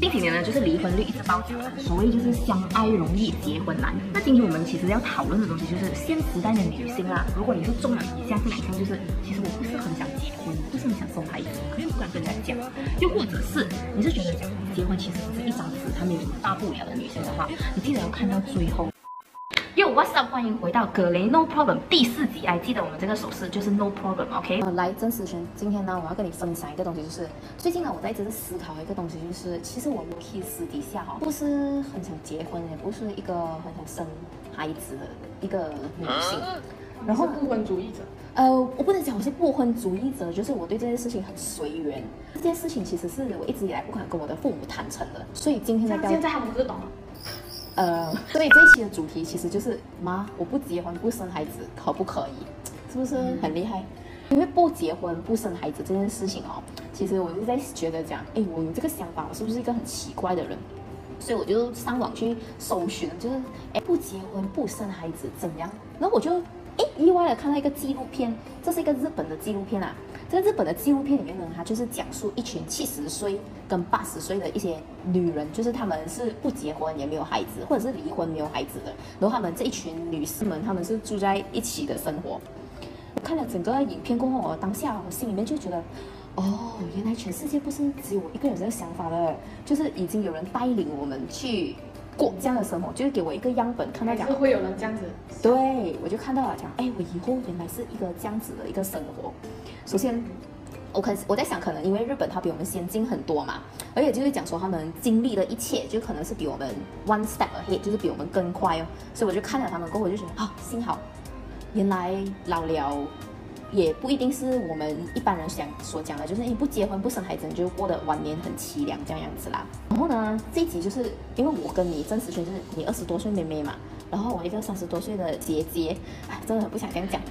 近几年呢，就是离婚率一直暴涨，所谓就是相爱容易结婚难。那今天我们其实要讨论的东西就是现时代的女性啦。如果你是中了以下这几项，就是其实我不是很想结婚，不是很想生孩子，可是不敢跟人家讲。又或者是你是觉得结婚其实只是一张纸，它没有什么大不了的女性的话，你记得要看到最后。欢迎回到葛雷 No Problem 第四集。还记得我们这个手势就是 No Problem，OK？、Okay? 来，曾思璇，今天呢，我要跟你分享一个东西，就是最近呢，我在一直思考一个东西，就是其实我可以私底下哈，不是很想结婚，也不是一个很想生孩子的一个女性。然后不婚主义者？呃，我不能讲我是不婚主义者，就是我对这件事情很随缘。这件事情其实是我一直以来不敢跟我的父母坦诚的，所以今天在现在他们不是懂了。呃，所以这一期的主题其实就是妈，我不结婚不生孩子可不可以？是不是很厉害？因为不结婚不生孩子这件事情哦，其实我就在觉得讲，哎，我有这个想法，我是不是一个很奇怪的人？所以我就上网去搜寻，就是哎，不结婚不生孩子怎样？然后我就哎意外的看到一个纪录片，这是一个日本的纪录片啊。在日本的纪录片里面呢，它就是讲述一群七十岁跟八十岁的一些女人，就是她们是不结婚也没有孩子，或者是离婚没有孩子的。然后她们这一群女士们，她们是住在一起的生活。我看了整个影片过后，我当下我心里面就觉得，哦，原来全世界不是只有我一个人这个想法的，就是已经有人带领我们去过这样的生活，就是给我一个样本，看到讲会有人这样子。对，我就看到了讲，哎，我以后原来是一个这样子的一个生活。首先，我可我在想，可能因为日本它比我们先进很多嘛，而且就是讲说他们经历的一切，就可能是比我们 one step ahead，就是比我们更快哦。所以我就看了他们过后，我就觉得啊，幸好，原来老了也不一定是我们一般人想所讲的，就是你不结婚不生孩子，你就过得晚年很凄凉这样样子啦。然后呢，这一集就是因为我跟你真实圈就是你二十多岁妹妹嘛，然后我一个三十多岁的姐姐，真的很不想这样讲。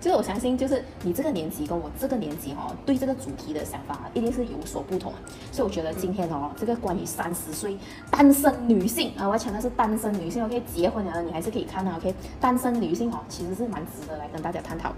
就是我相信，就是你这个年纪跟我这个年纪哦，对这个主题的想法一定是有所不同。所以我觉得今天哦，这个关于三十岁单身女性啊，我要强调是单身女性，OK，结婚了你还是可以看的，OK，单身女性哦，其实是蛮值得来跟大家探讨的。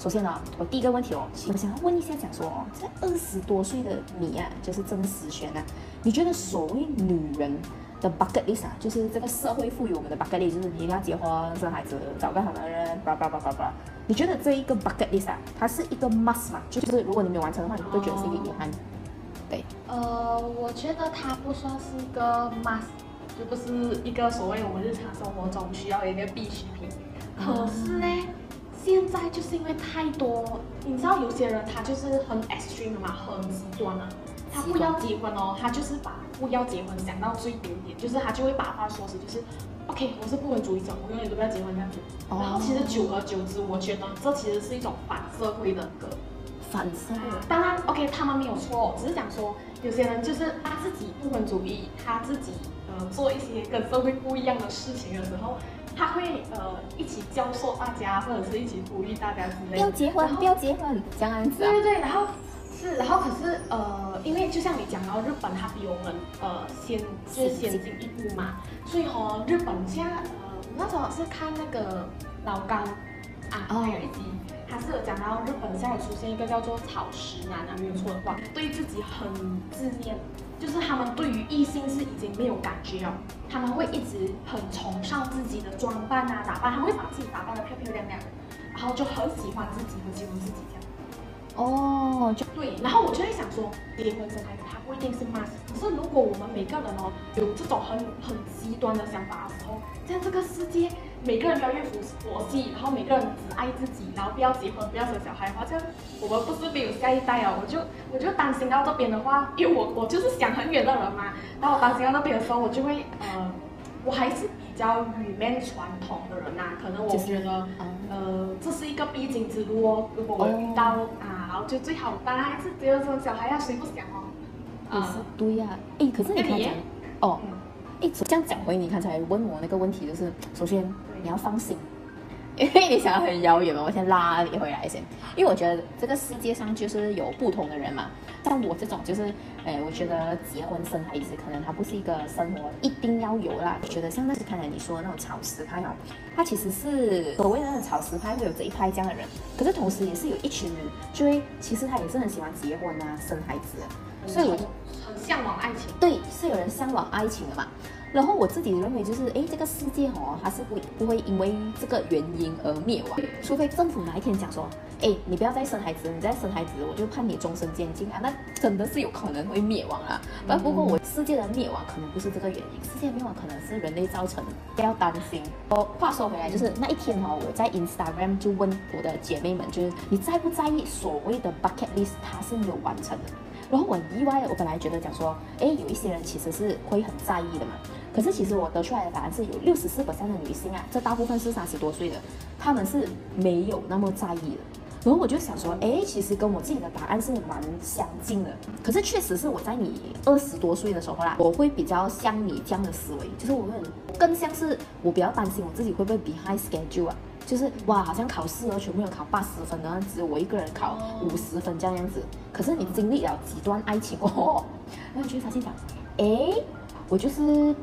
首先呢，我第一个问题哦，我想要问一下，讲说哦，这二十多岁的你啊，就是曾思璇啊，你觉得所谓女人的 bucket list 啊，就是这个社会赋予我们的 bucket list，就是你一定要结婚、生孩子、找个好男人，叭叭叭叭叭。你觉得这一个 bucket list 啊，它是一个 must 吗？就是如果你没有完成的话，你会觉得是一个遗憾。对。呃，我觉得它不算是一个 must，就不是一个所谓我们日常生活中需要的一个必需品。可是呢，现在就是因为太多，你知道有些人他就是很 extreme 的嘛，很极端啊，他不要结婚哦，他就是把不要结婚想到最顶点，就是他就会把话说死，就是。OK，我是不婚主义者，我永远都不要结婚这样子。Oh. 然后其实久而久之，我觉得这其实是一种反社会的格。反社会。当然，OK，他们没有错，只是讲说有些人就是他自己不婚主义，他自己呃做一些跟社会不一样的事情的时候，他会呃一起教授大家，或者是一起鼓励大家之类的。不要结婚，不要结婚，这样子。对对对，然后。是，然后可是呃，因为就像你讲到日本，它比我们呃先就是先进一步嘛，所以和、哦、日本现在呃那时候是看那个老高啊，还有一集，他是有讲到日本现在出现一个叫做草食男啊，没有错的话，对自己很自恋，就是他们对于异性是已经没有感觉了，他们会一直很崇尚自己的装扮啊打扮，他会把自己打扮得漂漂亮亮，然后就很喜欢自己，很喜欢自己这样。哦，就对，然后我就会想说，结婚生孩子，他不一定是 must。可是如果我们每个人哦有这种很很极端的想法的时候，在这个世界，每个人都要越佛佛系，然后每个人只爱自己，然后不要结婚，不要生小孩的话，这样我们不是没有下一代哦。我就我就担心到这边的话，因为我我就是想很远的人嘛，然后我担心到那边的时候，我就会呃，我还是比较 remain 传统的人呐、啊，可能我觉得、嗯、呃这是一个必经之路哦。如果我遇到、哦、啊。好，就最好当然还是只有生小孩呀，谁不想哦？也是对呀、啊，哎、欸，可是你哦，哎、嗯，这样讲回你刚才问我那个问题，就是首先你要放心，因为你想要很遥远嘛，我先拉你回来先。因为我觉得这个世界上就是有不同的人嘛，像我这种就是，哎，我觉得结婚生孩子可能它不是一个生活一定要有啦。我觉得像那是刚才你说的那种草食派哦，它其实是所谓的那种草食派会有这一派这样的人，可是同时也是有一群人，就会其实他也是很喜欢结婚啊，生孩子，以我就很向往爱情。对，是有人向往爱情的嘛。然后我自己认为就是，哎，这个世界哦，它是不不会因为这个原因而灭亡，除非政府哪一天讲说，哎，你不要再生孩子，你再生孩子我就判你终身监禁啊，那真的是有可能会灭亡啊。不、嗯、不过我世界的灭亡可能不是这个原因，世界的灭亡可能是人类造成的，不要担心。哦，话说回来，就是那一天哦，我在 Instagram 就问我的姐妹们，就是你在不在意所谓的 bucket list 它是没有完成的？然后我很意外，我本来觉得讲说，哎，有一些人其实是会很在意的嘛。可是其实我得出来的答案是有六十四%的女性啊，这大部分是三十多岁的，她们是没有那么在意的。然后我就想说，哎，其实跟我自己的答案是蛮相近的。可是确实是我在你二十多岁的时候啦，我会比较像你这样的思维，就是我会很更像是我比较担心我自己会不会 behind schedule 啊，就是哇，好像考试啊，全部人考八十分，然后只有我一个人考五十分这样样子。可是你经历了几段爱情哦，然后你就会发现讲，哎，我就是。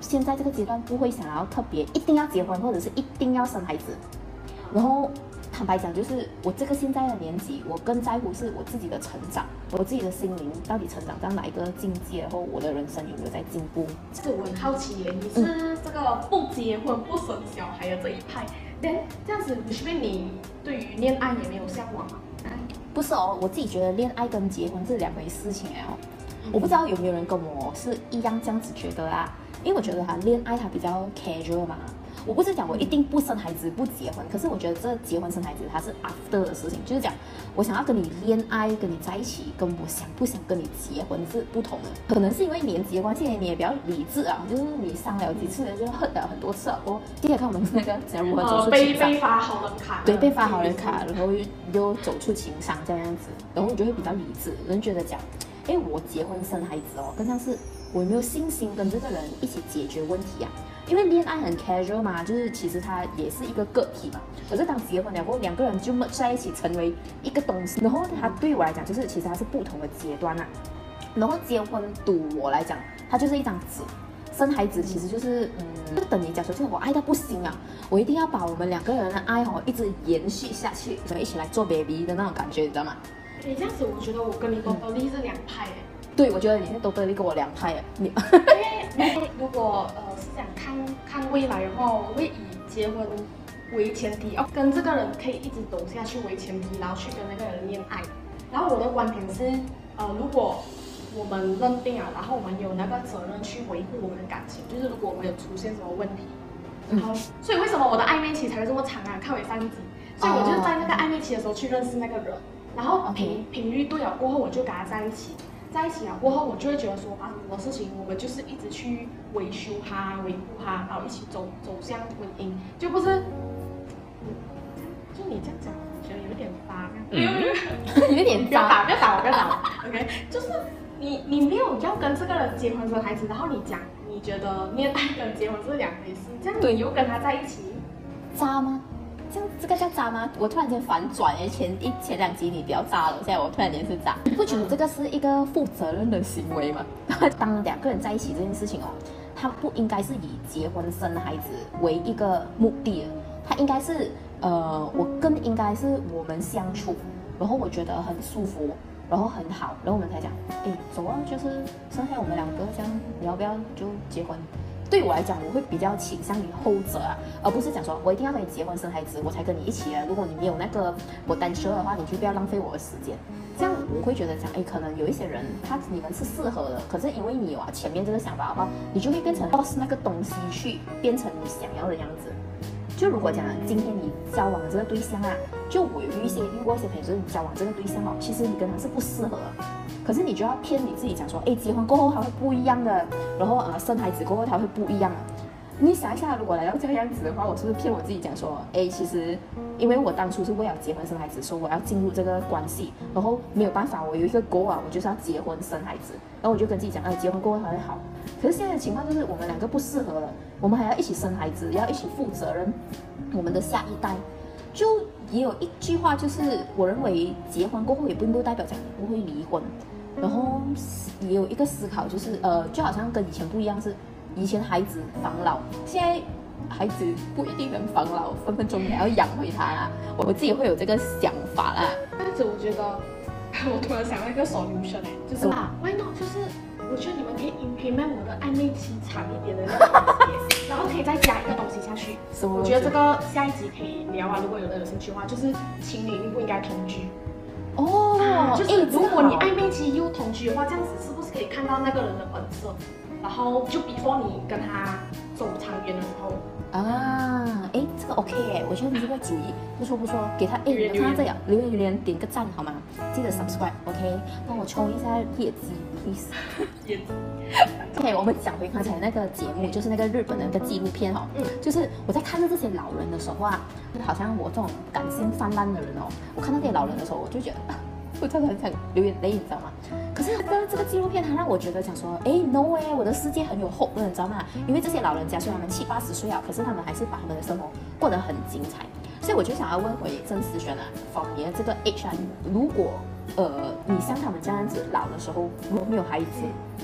现在这个阶段不会想要特别一定要结婚，或者是一定要生孩子。然后坦白讲，就是我这个现在的年纪，我更在乎是我自己的成长，我自己的心灵到底成长到哪一个境界，然后我的人生有没有在进步。这个我很好奇耶，你是这个不结婚不生小孩的这一派？哎、嗯，这样子是不是你对于恋爱也没有向往啊？不是哦，我自己觉得恋爱跟结婚是两回事情哎哦。我不知道有没有人跟我是一样这样子觉得啊？因为我觉得哈，恋爱它比较 casual 嘛。我不是讲我一定不生孩子不结婚，可是我觉得这结婚生孩子它是 after 的事情，就是讲我想要跟你恋爱，跟你在一起，跟我想不想跟你结婚是不同的。可能是因为年纪的关系，你也比较理智啊，就是你伤了几次，就恨了很多次。我今天看我们那个怎样如何走出情伤，被被发好人卡，对，被发好人卡，然后又又走出情商这样子，然后你就会比较理智，人觉得讲，哎，我结婚生孩子哦，更像是。我有没有信心跟这个人一起解决问题啊？因为恋爱很 casual 嘛，就是其实它也是一个个体嘛。可是当结婚了后，两个人就 merge 在一起成为一个东西，然后它对我来讲就是其实它是不同的阶段啊。然后结婚对我来讲，它就是一张纸，生孩子其实就是嗯，就等于讲说，就是我爱到不行啊，我一定要把我们两个人的爱哦一直延续下去，所以一起来做 baby 的那种感觉，你知道吗？你这样子，我觉得我跟你多多利是两派哎。对，我觉得你现在都得力跟我两派诶。你因为如果呃看看未来然后，我会以结婚为前提，哦，跟这个人可以一直走下去为前提，然后去跟那个人恋爱。然后我的观点是，呃，如果我们认定啊，然后我们有那个责任去维护我们的感情，就是如果我们有出现什么问题，然后、嗯、所以为什么我的暧昧期才会这么长啊？看我上集，所以我就是在那个暧昧期的时候去认识那个人，然后频频率对了过后，我就跟他在一起。在一起了过后，我就会觉得说，发生什么事情，我们就是一直去维修它、维护它，然后一起走走向婚姻，就不是，就你这样讲，我觉得有点发，嗯、有点不要打，不要打我，不要打，OK，就是你你没有要跟这个人结婚生孩子，然后你讲你觉得恋爱跟结婚是两回事，这样你又跟他在一起，渣吗？这样这个叫渣吗？我突然间反转哎，前一前两集你比较渣了，现在我突然间是渣，你 不觉得这个是一个负责任的行为吗？当两个人在一起这件事情哦，他不应该是以结婚生孩子为一个目的，他应该是呃，我更应该是我们相处，然后我觉得很舒服，然后很好，然后我们才讲，哎，走啊，就是剩下我们两个这样，你要不要就结婚？对我来讲，我会比较倾向于后者啊，而不是讲说我一定要跟你结婚生孩子，我才跟你一起啊。如果你没有那个我单车的话，你就不要浪费我的时间。这样我会觉得讲，哎，可能有一些人他你们是适合的，可是因为你有啊前面这个想法的话，你就会变成 boss 那个东西去变成你想要的样子。就如果讲今天你交往的这个对象啊，就我有一些遇过一些朋友，就是你交往这个对象哦，其实你跟他是不适合。可是你就要骗你自己讲说，哎，结婚过后他会不一样的，然后啊生孩子过后他会不一样的。你想一下，如果来到这个样子的话，我是不是骗我自己讲说，哎，其实因为我当初是为了结婚生孩子，说我要进入这个关系，然后没有办法，我有一个 goal 啊，我就是要结婚生孩子，然后我就跟自己讲，哎，结婚过后才会好。可是现在的情况就是我们两个不适合了，我们还要一起生孩子，要一起负责任我们的下一代。就也有一句话，就是我认为结婚过后也并不代表讲不会离婚。然后也有一个思考，就是呃，就好像跟以前不一样，是以前孩子防老，现在孩子不一定能防老，分分钟你还要养回他啦。我自己会有这个想法啦。但是我觉得，我突然想到一个 solution 哎，就是啊，why not？就是我觉得你们可以 implement 我的暧昧期长一点的那个 东西，然后可以再加一个东西下去。我觉得这个下一集可以聊啊，如果有人有兴趣的话，就是情侣应不应该同居？哦、啊，就是如果你暧昧期又同居的话，这样子是不是可以看到那个人的本色？然后就 before 你跟他走长远的时候。啊，哎，这个 OK 哎，我觉得你这个主意不错不错，给他哎，你看这样留言。留言点个赞好吗？记得 subscribe，OK，帮我冲一下业绩，please。OK，我们讲回刚才那个节目，就是那个日本的那个纪录片哦，嗯，就是我在看着这些老人的时候啊，好像我这种感性泛滥的人哦，我看到这些老人的时候，我就觉得，我真的很想流眼泪，你知道吗？可是这个这个纪录片，它让我觉得想说，哎，no way，我的世界很有 hope 的，你知道吗？因为这些老人家虽然他们七八十岁啊，可是他们还是把他们的生活过得很精彩，所以我就想要问回曾思璇啊，方言这个 H R，如果呃你像他们这样子老的时候，如果没有孩子，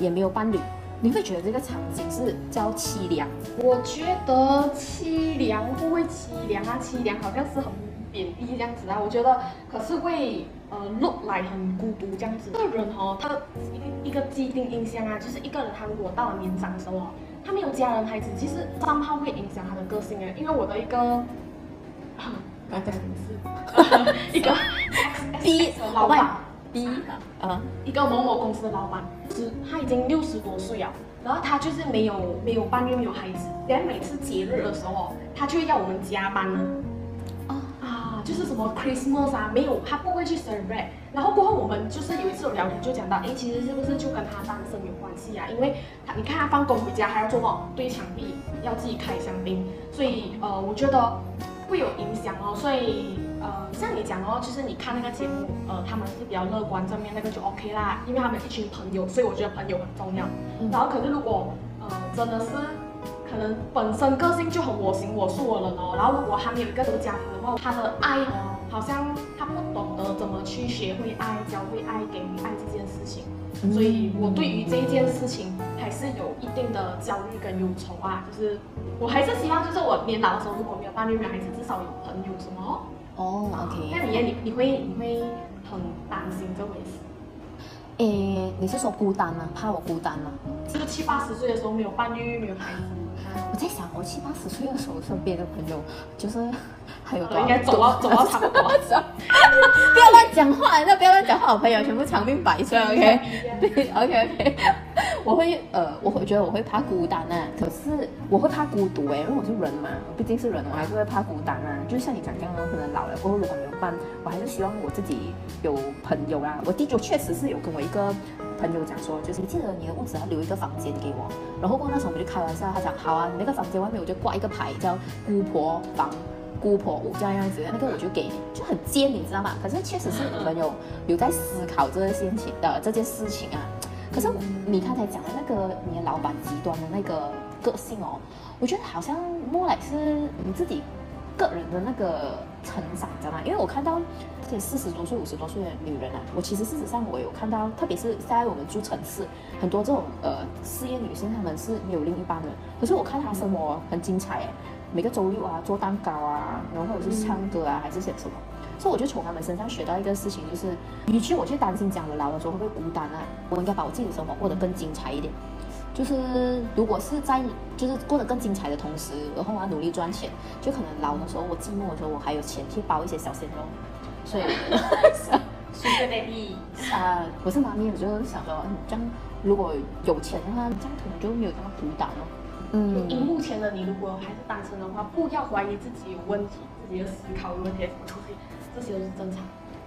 也没有伴侣。你会觉得这个场景是叫凄凉？我觉得凄凉不会凄凉啊，凄凉好像是很贬低这样子啊。我觉得可是会呃 look like 很孤独这样子。个人哦，他一个一个既定印象啊，就是一个人他如果到了年长的时候哦，他没有家人孩子，其实三号会影响他的个性诶。因为我的一个，刚才什么事？一个 B 老板。B 啊，一个某某公司的老板，是他已经六十多岁了，然后他就是没有没有伴侣，没有孩子，连每次节日的时候，他就要我们加班呢。啊啊，就是什么 Christmas 啊，没有，他不会去 celebrate。然后过后我们就是有一次有聊天就讲到，哎，其实是不是就跟他单身有关系啊？因为他你看他放工回家还要做梦，对墙壁要自己开香槟，所以呃，我觉得会有影响哦，所以。呃，像你讲哦，就是你看那个节目，呃，他们是比较乐观正面，那个就 OK 啦，因为他们一群朋友，所以我觉得朋友很重要。嗯、然后可是如果呃真的是可能本身个性就很我行我素的人哦，然后如果他没有一个这个家庭的话，他的爱哦，好像他不懂得怎么去学会爱、教会爱、给予爱这件事情，所以我对于这一件事情还是有一定的焦虑跟忧愁啊，就是我还是希望就是我年老的时候，如果没有伴侣、没有孩子，至少有朋友什么。哦、oh，OK。那你你你会你会很担心这回事？诶，你是说孤单吗？怕我孤单吗？就是七八十岁的时候没有伴侣，没有孩子。我在想，我七八十岁的时候身边的朋友就是还有多少？应该 走到走到差不多。不要乱讲话，那不要乱讲话，我朋友全部长命百岁，OK？对，OK OK。我会呃，我会觉得我会怕孤单啊，可是我会怕孤独哎，因为我是人嘛，毕竟是人，我还是会怕孤单啊。就像你讲这样，可能老了过后如果没有伴，我还是希望我自己有朋友啊。我弟就确实是有跟我一个朋友讲说，就是你记得你的屋子要留一个房间给我。然后过那时候我们就开玩笑，他讲好啊，你那个房间外面我就挂一个牌叫姑婆房、姑婆屋这样样子，那个我就给你，就很贱，你知道吗？可是确实是我们有有在思考这个事情的这件事情啊。可是你刚才讲的那个你的老板极端的那个个性哦，我觉得好像莫来是你自己个人的那个成长，知道吗？因为我看到这些四十多岁、五十多岁的女人啊，我其实事实上我有看到，特别是在我们住城市，很多这种呃事业女性，她们是没有另一半的。可是我看她生活很精彩哎，每个周六啊做蛋糕啊，然后或者是唱歌啊，还是写什么。所以我就从他们身上学到一个事情，就是，与其我去担心讲了老的时候会不会孤单啊，我应该把我自己的生活过得更精彩一点。就是如果是在就是过得更精彩的同时，然后我要努力赚钱，就可能老的时候我寂寞的时候，我还有钱去包一些小鲜肉。所以，是这个意义啊，不是妈咪，我就想说，这样如果有钱的话，这样可能就没有那么孤单了。嗯，以目前的你，如果还是单身的话，不要怀疑自己有问题，自己的思考有问题什么东西。这些都是正常。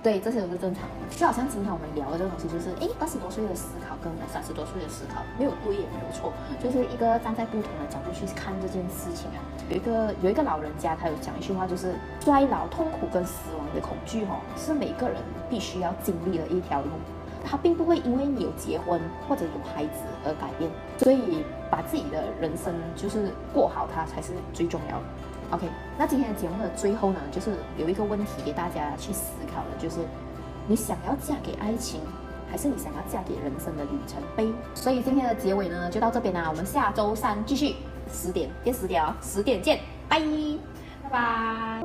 对，这些都是正常的。就好像今天我们聊的这个东西，就是诶，二十多岁的思考跟三十多岁的思考没有对也没有错，就是一个站在不同的角度去看这件事情啊。有一个有一个老人家，他有讲一句话，就是衰老、痛苦跟死亡的恐惧，哈，是每个人必须要经历的一条路。他并不会因为你有结婚或者有孩子而改变，所以把自己的人生就是过好，它才是最重要的。OK，那今天的节目的最后呢，就是有一个问题给大家去思考的，就是你想要嫁给爱情，还是你想要嫁给人生的里程碑？所以今天的结尾呢，就到这边啦。我们下周三继续十点变十点哦，十点见，拜拜拜。